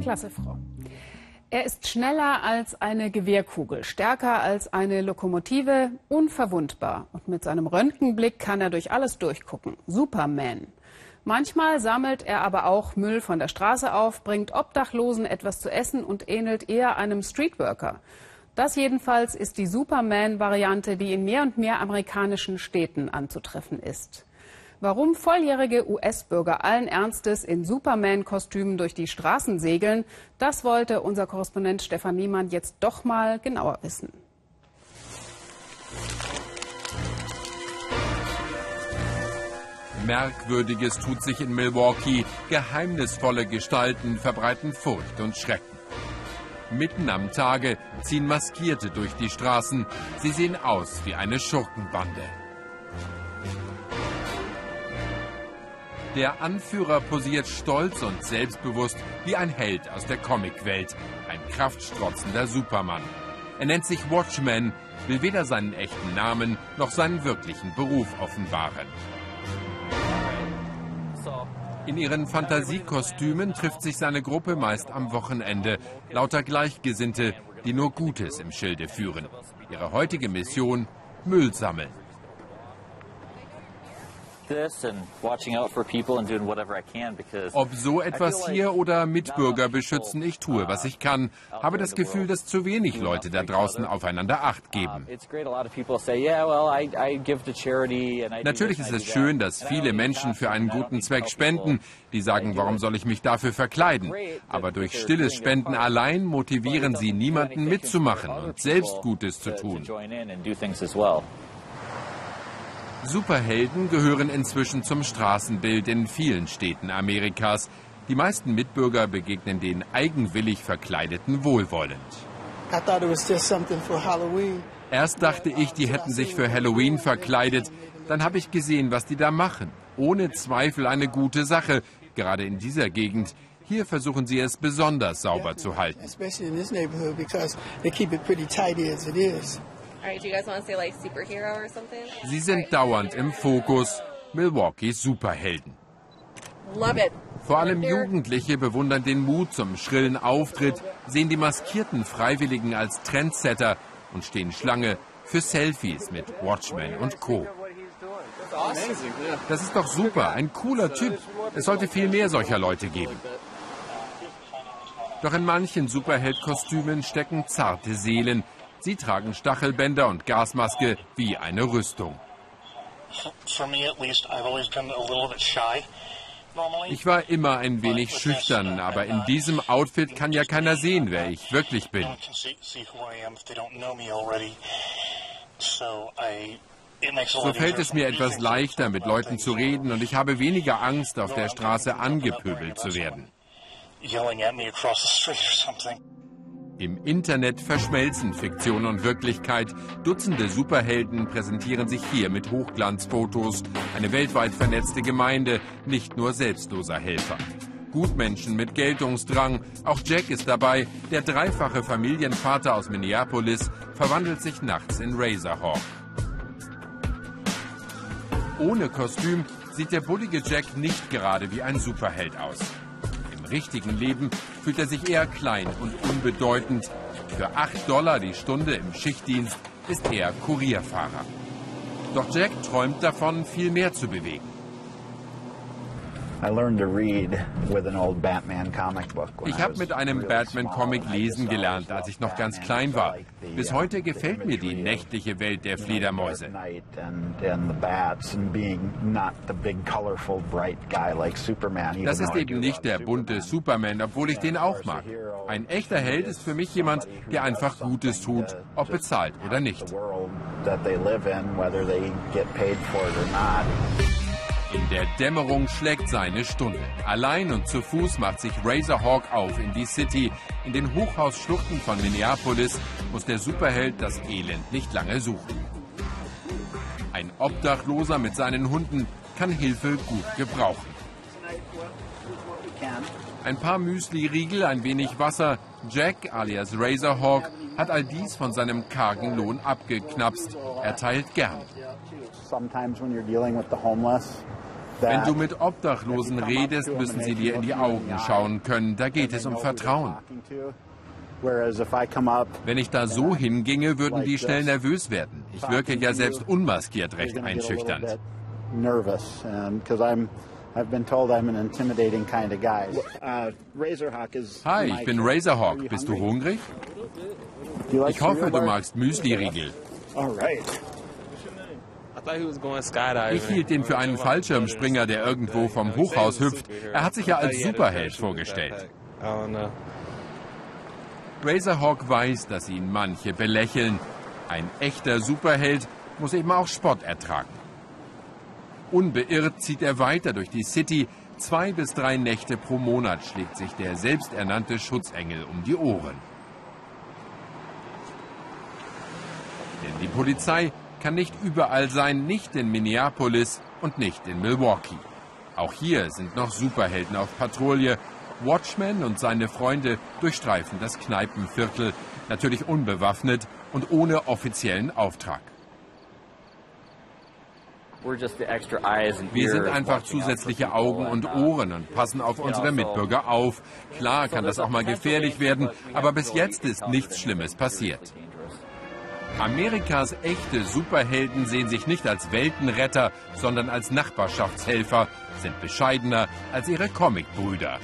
Klasse, Frau. Er ist schneller als eine Gewehrkugel, stärker als eine Lokomotive, unverwundbar. Und mit seinem Röntgenblick kann er durch alles durchgucken. Superman. Manchmal sammelt er aber auch Müll von der Straße auf, bringt Obdachlosen etwas zu essen und ähnelt eher einem Streetworker. Das jedenfalls ist die Superman-Variante, die in mehr und mehr amerikanischen Städten anzutreffen ist. Warum volljährige US-Bürger allen Ernstes in Superman-Kostümen durch die Straßen segeln, das wollte unser Korrespondent Stefan Niemann jetzt doch mal genauer wissen. Merkwürdiges tut sich in Milwaukee. Geheimnisvolle Gestalten verbreiten Furcht und Schrecken. Mitten am Tage ziehen Maskierte durch die Straßen. Sie sehen aus wie eine Schurkenbande. Der Anführer posiert stolz und selbstbewusst wie ein Held aus der Comicwelt, ein kraftstrotzender Supermann. Er nennt sich Watchman, will weder seinen echten Namen noch seinen wirklichen Beruf offenbaren. In ihren Fantasiekostümen trifft sich seine Gruppe meist am Wochenende. Lauter Gleichgesinnte, die nur Gutes im Schilde führen. Ihre heutige Mission, Müll sammeln. Ob so etwas hier oder Mitbürger beschützen, ich tue, was ich kann. Habe das Gefühl, dass zu wenig Leute da draußen aufeinander Acht geben. Natürlich ist es schön, dass viele Menschen für einen guten Zweck spenden. Die sagen, warum soll ich mich dafür verkleiden? Aber durch stilles Spenden allein motivieren sie niemanden mitzumachen und selbst Gutes zu tun. Superhelden gehören inzwischen zum Straßenbild in vielen Städten Amerikas. Die meisten Mitbürger begegnen den eigenwillig Verkleideten wohlwollend. Erst dachte ich, die hätten sich für Halloween verkleidet. Dann habe ich gesehen, was die da machen. Ohne Zweifel eine gute Sache, gerade in dieser Gegend. Hier versuchen sie es besonders sauber zu halten. Sie sind dauernd im Fokus. Milwaukees Superhelden. Vor allem Jugendliche bewundern den Mut zum schrillen Auftritt, sehen die maskierten Freiwilligen als Trendsetter und stehen Schlange für Selfies mit Watchmen und Co. Das ist doch super, ein cooler Typ. Es sollte viel mehr solcher Leute geben. Doch in manchen Superheldkostümen stecken zarte Seelen, Sie tragen Stachelbänder und Gasmaske wie eine Rüstung. Ich war immer ein wenig schüchtern, aber in diesem Outfit kann ja keiner sehen, wer ich wirklich bin. So fällt es mir etwas leichter, mit Leuten zu reden und ich habe weniger Angst, auf der Straße angepöbelt zu werden. Im Internet verschmelzen Fiktion und Wirklichkeit. Dutzende Superhelden präsentieren sich hier mit Hochglanzfotos. Eine weltweit vernetzte Gemeinde, nicht nur selbstloser Helfer. Gutmenschen mit Geltungsdrang. Auch Jack ist dabei. Der dreifache Familienvater aus Minneapolis verwandelt sich nachts in Razorhawk. Ohne Kostüm sieht der bullige Jack nicht gerade wie ein Superheld aus richtigen Leben fühlt er sich eher klein und unbedeutend. Für 8 Dollar die Stunde im Schichtdienst ist er Kurierfahrer. Doch Jack träumt davon, viel mehr zu bewegen. Ich habe mit einem Batman-Comic lesen gelernt, als ich noch ganz klein war. Bis heute gefällt mir die nächtliche Welt der Fledermäuse. Das ist eben nicht der bunte Superman, obwohl ich den auch mag. Ein echter Held ist für mich jemand, der einfach Gutes tut, ob bezahlt oder nicht. In der Dämmerung schlägt seine Stunde. Allein und zu Fuß macht sich Razorhawk auf in die City. In den Hochhausschluchten von Minneapolis muss der Superheld das Elend nicht lange suchen. Ein Obdachloser mit seinen Hunden kann Hilfe gut gebrauchen. Ein paar Müsli-Riegel, ein wenig Wasser. Jack alias Razorhawk hat all dies von seinem kargen Lohn abgeknapst. Er teilt gern. Wenn du mit Obdachlosen redest, müssen sie dir in die Augen schauen können. Da geht es um Vertrauen. Wenn ich da so hinginge, würden die schnell nervös werden. Ich wirke ja selbst unmaskiert recht einschüchternd. Hi, ich bin Razorhawk. Bist du hungrig? Ich hoffe, du magst Müsli-Riegel. Ich hielt ihn für einen Fallschirmspringer, der irgendwo vom Hochhaus hüpft. Er hat sich ja als Superheld vorgestellt. Razorhawk weiß, dass ihn manche belächeln. Ein echter Superheld muss eben auch Spott ertragen. Unbeirrt zieht er weiter durch die City. Zwei bis drei Nächte pro Monat schlägt sich der selbsternannte Schutzengel um die Ohren. Denn die Polizei kann nicht überall sein, nicht in Minneapolis und nicht in Milwaukee. Auch hier sind noch Superhelden auf Patrouille. Watchman und seine Freunde durchstreifen das Kneipenviertel, natürlich unbewaffnet und ohne offiziellen Auftrag. Wir sind einfach zusätzliche Augen und Ohren und passen auf unsere Mitbürger auf. Klar kann das auch mal gefährlich werden, aber bis jetzt ist nichts Schlimmes passiert. Amerikas echte Superhelden sehen sich nicht als Weltenretter, sondern als Nachbarschaftshelfer, sind bescheidener als ihre Comicbrüder.